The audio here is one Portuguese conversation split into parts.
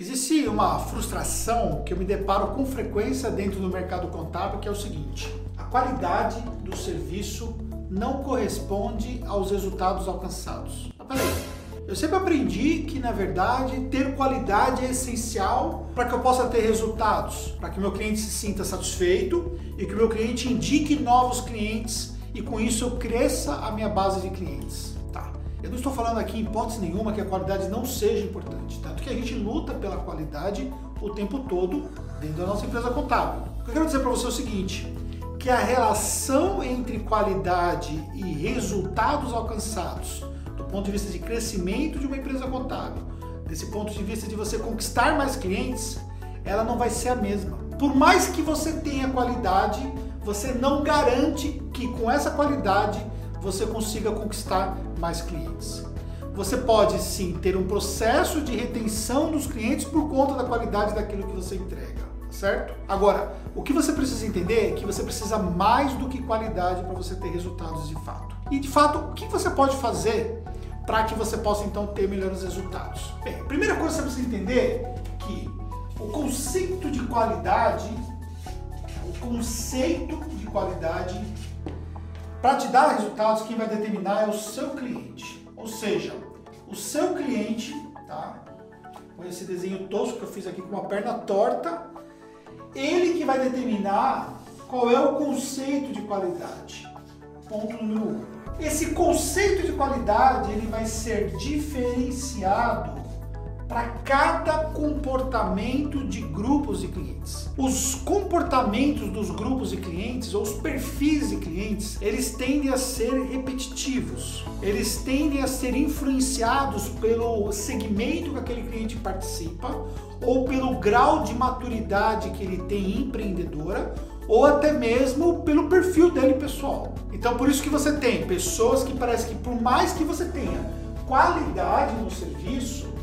Existe uma frustração que eu me deparo com frequência dentro do mercado contábil, que é o seguinte: a qualidade do serviço não corresponde aos resultados alcançados. Peraí, eu sempre aprendi que na verdade ter qualidade é essencial para que eu possa ter resultados, para que meu cliente se sinta satisfeito e que meu cliente indique novos clientes e com isso eu cresça a minha base de clientes. Eu não estou falando aqui em hipótese nenhuma que a qualidade não seja importante, tanto que a gente luta pela qualidade o tempo todo dentro da nossa empresa contábil. O que eu quero dizer para você é o seguinte, que a relação entre qualidade e resultados alcançados, do ponto de vista de crescimento de uma empresa contábil, desse ponto de vista de você conquistar mais clientes, ela não vai ser a mesma. Por mais que você tenha qualidade, você não garante que com essa qualidade você consiga conquistar mais clientes. Você pode sim ter um processo de retenção dos clientes por conta da qualidade daquilo que você entrega, certo? Agora, o que você precisa entender é que você precisa mais do que qualidade para você ter resultados de fato. E de fato, o que você pode fazer para que você possa então ter melhores resultados? Bem, a primeira coisa que você precisa entender é que o conceito de qualidade, o conceito de qualidade para te dar resultados, quem vai determinar é o seu cliente. Ou seja, o seu cliente, tá? Com esse desenho tosco que eu fiz aqui com uma perna torta, ele que vai determinar qual é o conceito de qualidade. Ponto número um. Esse conceito de qualidade ele vai ser diferenciado para cada comportamento de grupos de clientes. Os comportamentos dos grupos de clientes ou os perfis de clientes, eles tendem a ser repetitivos. Eles tendem a ser influenciados pelo segmento que aquele cliente participa ou pelo grau de maturidade que ele tem empreendedora ou até mesmo pelo perfil dele pessoal. Então por isso que você tem pessoas que parece que por mais que você tenha qualidade no serviço,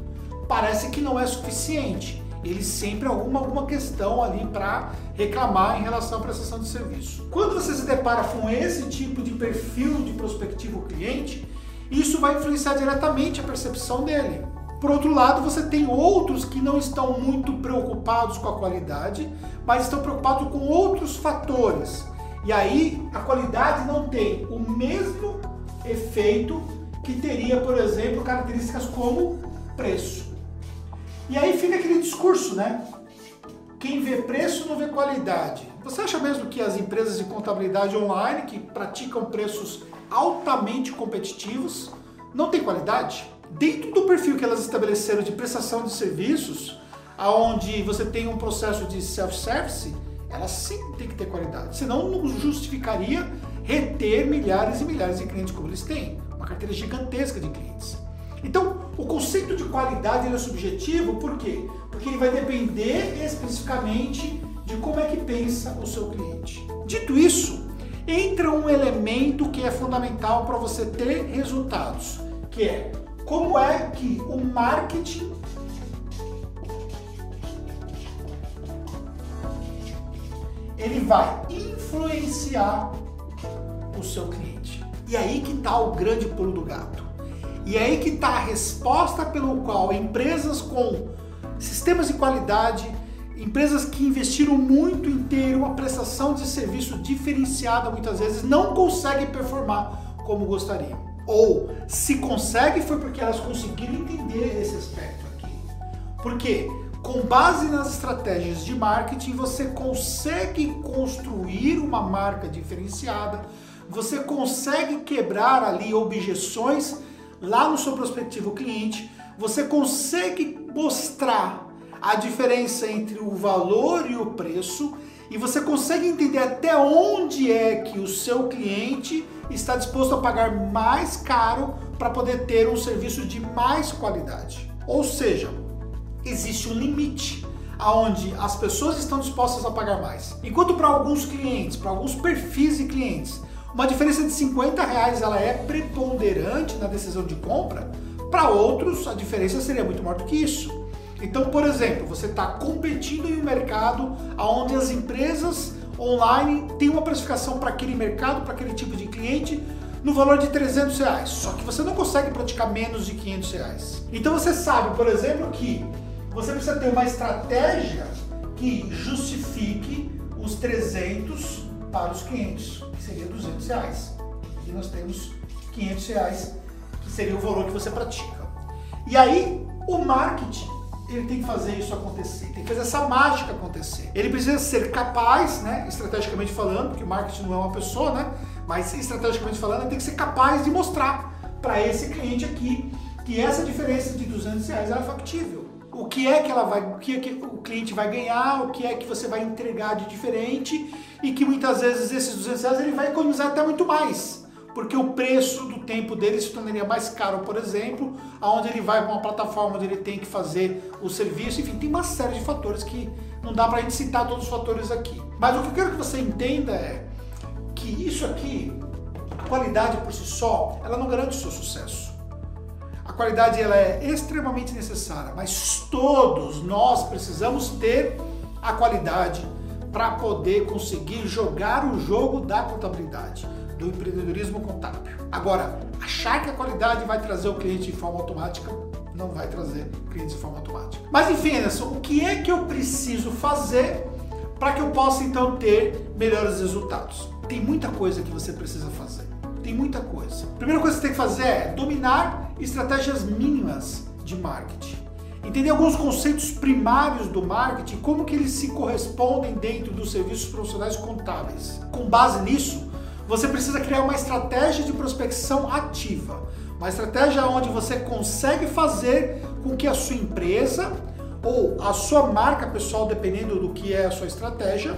parece que não é suficiente. Ele sempre alguma alguma questão ali para reclamar em relação à prestação de serviço. Quando você se depara com esse tipo de perfil de prospectivo cliente, isso vai influenciar diretamente a percepção dele. Por outro lado, você tem outros que não estão muito preocupados com a qualidade, mas estão preocupados com outros fatores. E aí a qualidade não tem o mesmo efeito que teria, por exemplo, características como preço. E aí fica aquele discurso, né? Quem vê preço não vê qualidade. Você acha mesmo que as empresas de contabilidade online que praticam preços altamente competitivos não têm qualidade? Dentro do perfil que elas estabeleceram de prestação de serviços, aonde você tem um processo de self-service, elas sim têm que ter qualidade. Senão não justificaria reter milhares e milhares de clientes como eles têm. Uma carteira gigantesca de clientes. Então, o conceito de qualidade é subjetivo, por quê? Porque ele vai depender especificamente de como é que pensa o seu cliente. Dito isso, entra um elemento que é fundamental para você ter resultados, que é como é que o marketing ele vai influenciar o seu cliente. E aí que está o grande pulo do gato. E é aí que está a resposta pelo qual empresas com sistemas de qualidade, empresas que investiram muito em ter uma prestação de serviço diferenciada muitas vezes não conseguem performar como gostariam. Ou se consegue foi porque elas conseguiram entender esse aspecto aqui. Porque com base nas estratégias de marketing você consegue construir uma marca diferenciada, você consegue quebrar ali objeções lá no seu prospectivo cliente, você consegue mostrar a diferença entre o valor e o preço e você consegue entender até onde é que o seu cliente está disposto a pagar mais caro para poder ter um serviço de mais qualidade. Ou seja, existe um limite aonde as pessoas estão dispostas a pagar mais. Enquanto para alguns clientes, para alguns perfis de clientes, uma diferença de 50 reais ela é preponderante na decisão de compra, para outros a diferença seria muito maior do que isso. Então, por exemplo, você está competindo em um mercado onde as empresas online têm uma precificação para aquele mercado, para aquele tipo de cliente, no valor de 300 reais. Só que você não consegue praticar menos de 500 reais. Então você sabe, por exemplo, que você precisa ter uma estratégia que justifique os 300 para os clientes, que seria 200 reais. E nós temos 500 reais, que seria o valor que você pratica. E aí, o marketing, ele tem que fazer isso acontecer, tem que fazer essa mágica acontecer. Ele precisa ser capaz, né, estrategicamente falando, porque o marketing não é uma pessoa, né, mas estrategicamente falando, ele tem que ser capaz de mostrar para esse cliente aqui que essa diferença de 200 reais é factível. O que é que ela vai, o que é que o cliente vai ganhar, o que é que você vai entregar de diferente e que muitas vezes esses 200 reais ele vai economizar até muito mais porque o preço do tempo dele se tornaria mais caro, por exemplo, aonde ele vai para uma plataforma onde ele tem que fazer o serviço, enfim, tem uma série de fatores que não dá para a gente citar todos os fatores aqui. Mas o que eu quero que você entenda é que isso aqui, a qualidade por si só, ela não garante o seu sucesso. Qualidade ela é extremamente necessária, mas todos nós precisamos ter a qualidade para poder conseguir jogar o jogo da contabilidade do empreendedorismo contábil. Agora, achar que a qualidade vai trazer o cliente de forma automática não vai trazer clientes de forma automática. Mas enfim, Anderson, o que é que eu preciso fazer para que eu possa então ter melhores resultados? Tem muita coisa que você precisa fazer. Tem muita coisa. A primeira coisa que você tem que fazer é dominar estratégias mínimas de marketing. Entender alguns conceitos primários do marketing, como que eles se correspondem dentro dos serviços profissionais contábeis. Com base nisso, você precisa criar uma estratégia de prospecção ativa. Uma estratégia onde você consegue fazer com que a sua empresa ou a sua marca pessoal, dependendo do que é a sua estratégia,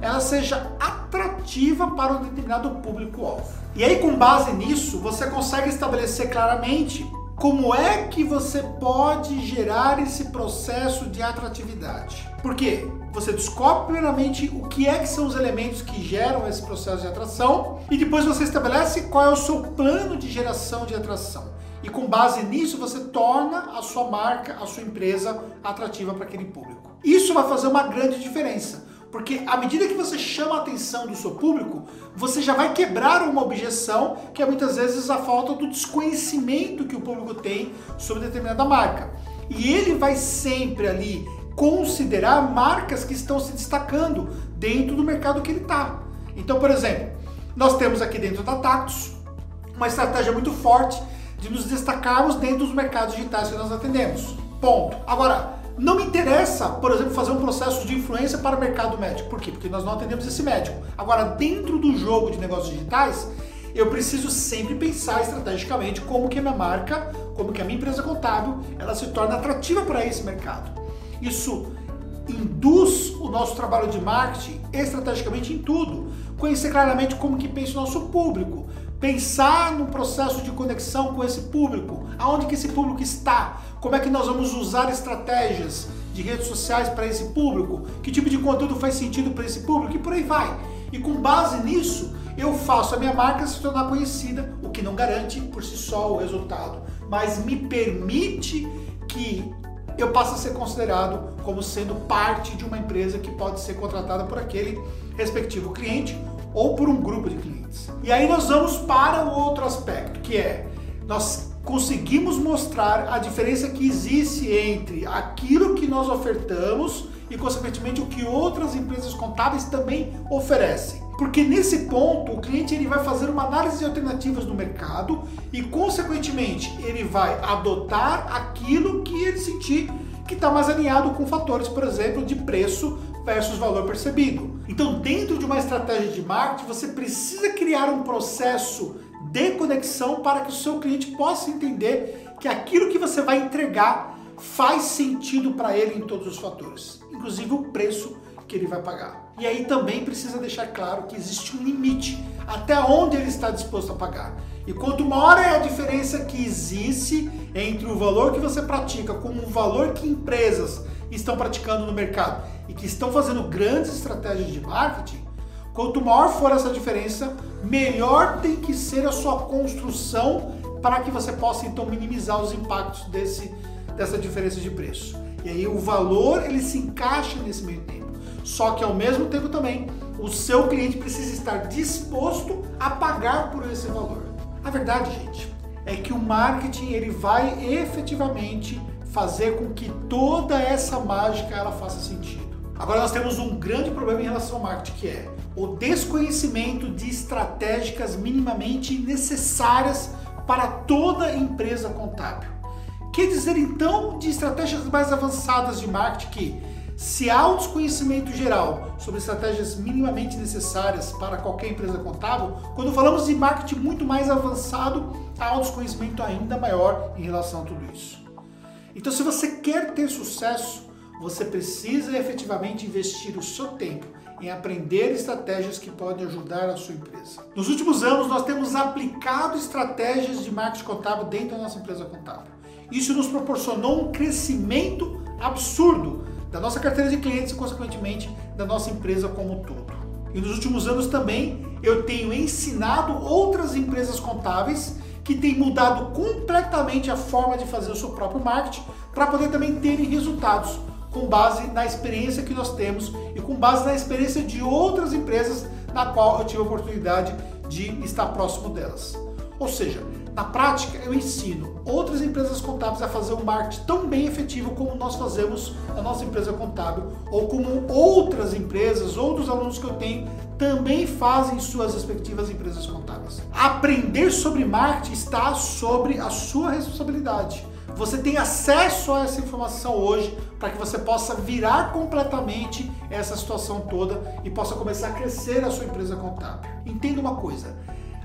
ela seja atrativa para um determinado público-alvo. E aí, com base nisso, você consegue estabelecer claramente como é que você pode gerar esse processo de atratividade. Por quê? Você descobre primeiramente o que é que são os elementos que geram esse processo de atração e depois você estabelece qual é o seu plano de geração de atração. E com base nisso você torna a sua marca, a sua empresa atrativa para aquele público. Isso vai fazer uma grande diferença, porque à medida que você chama a atenção do seu público, você já vai quebrar uma objeção que é muitas vezes a falta do desconhecimento que o público tem sobre determinada marca. E ele vai sempre ali considerar marcas que estão se destacando dentro do mercado que ele está. Então, por exemplo, nós temos aqui dentro da Tactus uma estratégia muito forte de nos destacarmos dentro dos mercados digitais que nós atendemos. Ponto. Agora, não me interessa, por exemplo, fazer um processo de influência para o mercado médico. Por quê? Porque nós não atendemos esse médico. Agora, dentro do jogo de negócios digitais, eu preciso sempre pensar estrategicamente como que a minha marca, como que a minha empresa contábil, ela se torna atrativa para esse mercado. Isso induz o nosso trabalho de marketing estrategicamente em tudo. Conhecer claramente como que pensa o nosso público, pensar no processo de conexão com esse público, aonde que esse público está, como é que nós vamos usar estratégias de redes sociais para esse público, que tipo de conteúdo faz sentido para esse público? E por aí vai. E com base nisso, eu faço a minha marca se tornar conhecida, o que não garante por si só o resultado, mas me permite que eu passo a ser considerado como sendo parte de uma empresa que pode ser contratada por aquele respectivo cliente ou por um grupo de clientes. E aí nós vamos para o outro aspecto, que é nós conseguimos mostrar a diferença que existe entre aquilo que nós ofertamos e, consequentemente, o que outras empresas contábeis também oferecem. Porque nesse ponto, o cliente ele vai fazer uma análise de alternativas no mercado e, consequentemente, ele vai adotar aquilo que ele sentir que está mais alinhado com fatores, por exemplo, de preço versus valor percebido. Então, dentro de uma estratégia de marketing, você precisa criar um processo de conexão para que o seu cliente possa entender que aquilo que você vai entregar faz sentido para ele em todos os fatores, inclusive o preço que ele vai pagar. E aí também precisa deixar claro que existe um limite até onde ele está disposto a pagar. E quanto maior é a diferença que existe entre o valor que você pratica com o valor que empresas estão praticando no mercado e que estão fazendo grandes estratégias de marketing, quanto maior for essa diferença, melhor tem que ser a sua construção para que você possa então minimizar os impactos desse, dessa diferença de preço. E aí o valor ele se encaixa nesse meio tempo. Só que ao mesmo tempo também o seu cliente precisa estar disposto a pagar por esse valor. A verdade, gente, é que o marketing ele vai efetivamente fazer com que toda essa mágica ela faça sentido. Agora nós temos um grande problema em relação ao marketing que é o desconhecimento de estratégicas minimamente necessárias para toda empresa contábil. Quer dizer então de estratégias mais avançadas de marketing que se há um desconhecimento geral sobre estratégias minimamente necessárias para qualquer empresa contábil, quando falamos de marketing muito mais avançado, há um desconhecimento ainda maior em relação a tudo isso. Então, se você quer ter sucesso, você precisa efetivamente investir o seu tempo em aprender estratégias que podem ajudar a sua empresa. Nos últimos anos, nós temos aplicado estratégias de marketing contábil dentro da nossa empresa contábil. Isso nos proporcionou um crescimento absurdo da nossa carteira de clientes e, consequentemente, da nossa empresa como um todo. E nos últimos anos também eu tenho ensinado outras empresas contábeis que têm mudado completamente a forma de fazer o seu próprio marketing para poder também terem resultados com base na experiência que nós temos e com base na experiência de outras empresas na qual eu tive a oportunidade de estar próximo delas. Ou seja, na prática, eu ensino outras empresas contábeis a fazer um marketing tão bem efetivo como nós fazemos na nossa empresa contábil, ou como outras empresas, outros alunos que eu tenho também fazem em suas respectivas empresas contábeis. Aprender sobre marketing está sobre a sua responsabilidade. Você tem acesso a essa informação hoje para que você possa virar completamente essa situação toda e possa começar a crescer a sua empresa contábil. Entenda uma coisa: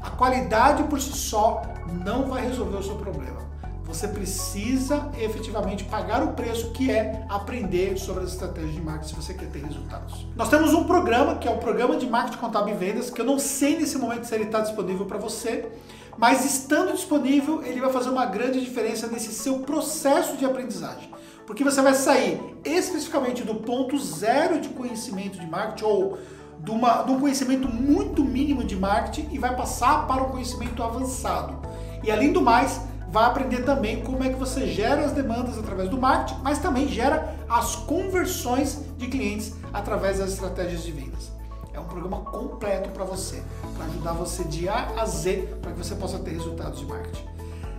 a qualidade por si só não vai resolver o seu problema. Você precisa efetivamente pagar o preço que é aprender sobre as estratégias de marketing se você quer ter resultados. Nós temos um programa que é o programa de marketing contábil e vendas, que eu não sei nesse momento se ele está disponível para você, mas estando disponível, ele vai fazer uma grande diferença nesse seu processo de aprendizagem. Porque você vai sair especificamente do ponto zero de conhecimento de marketing ou de, uma, de um conhecimento muito mínimo de marketing e vai passar para o conhecimento avançado. E além do mais, vai aprender também como é que você gera as demandas através do marketing, mas também gera as conversões de clientes através das estratégias de vendas. É um programa completo para você, para ajudar você de A a Z, para que você possa ter resultados de marketing.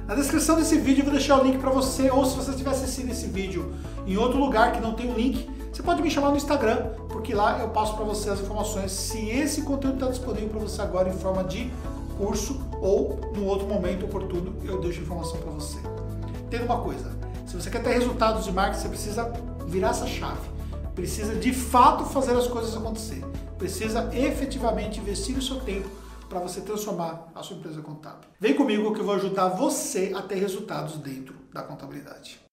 Na descrição desse vídeo eu vou deixar o link para você, ou se você estiver assistindo esse vídeo em outro lugar que não tem o um link, você pode me chamar no Instagram, porque lá eu passo para você as informações se esse conteúdo está disponível para você agora em forma de curso ou no outro momento oportuno eu deixo informação para você. Entenda uma coisa, se você quer ter resultados de marketing, você precisa virar essa chave. Precisa de fato fazer as coisas acontecer. Precisa efetivamente investir o seu tempo para você transformar a sua empresa contábil. Vem comigo que eu vou ajudar você a ter resultados dentro da contabilidade.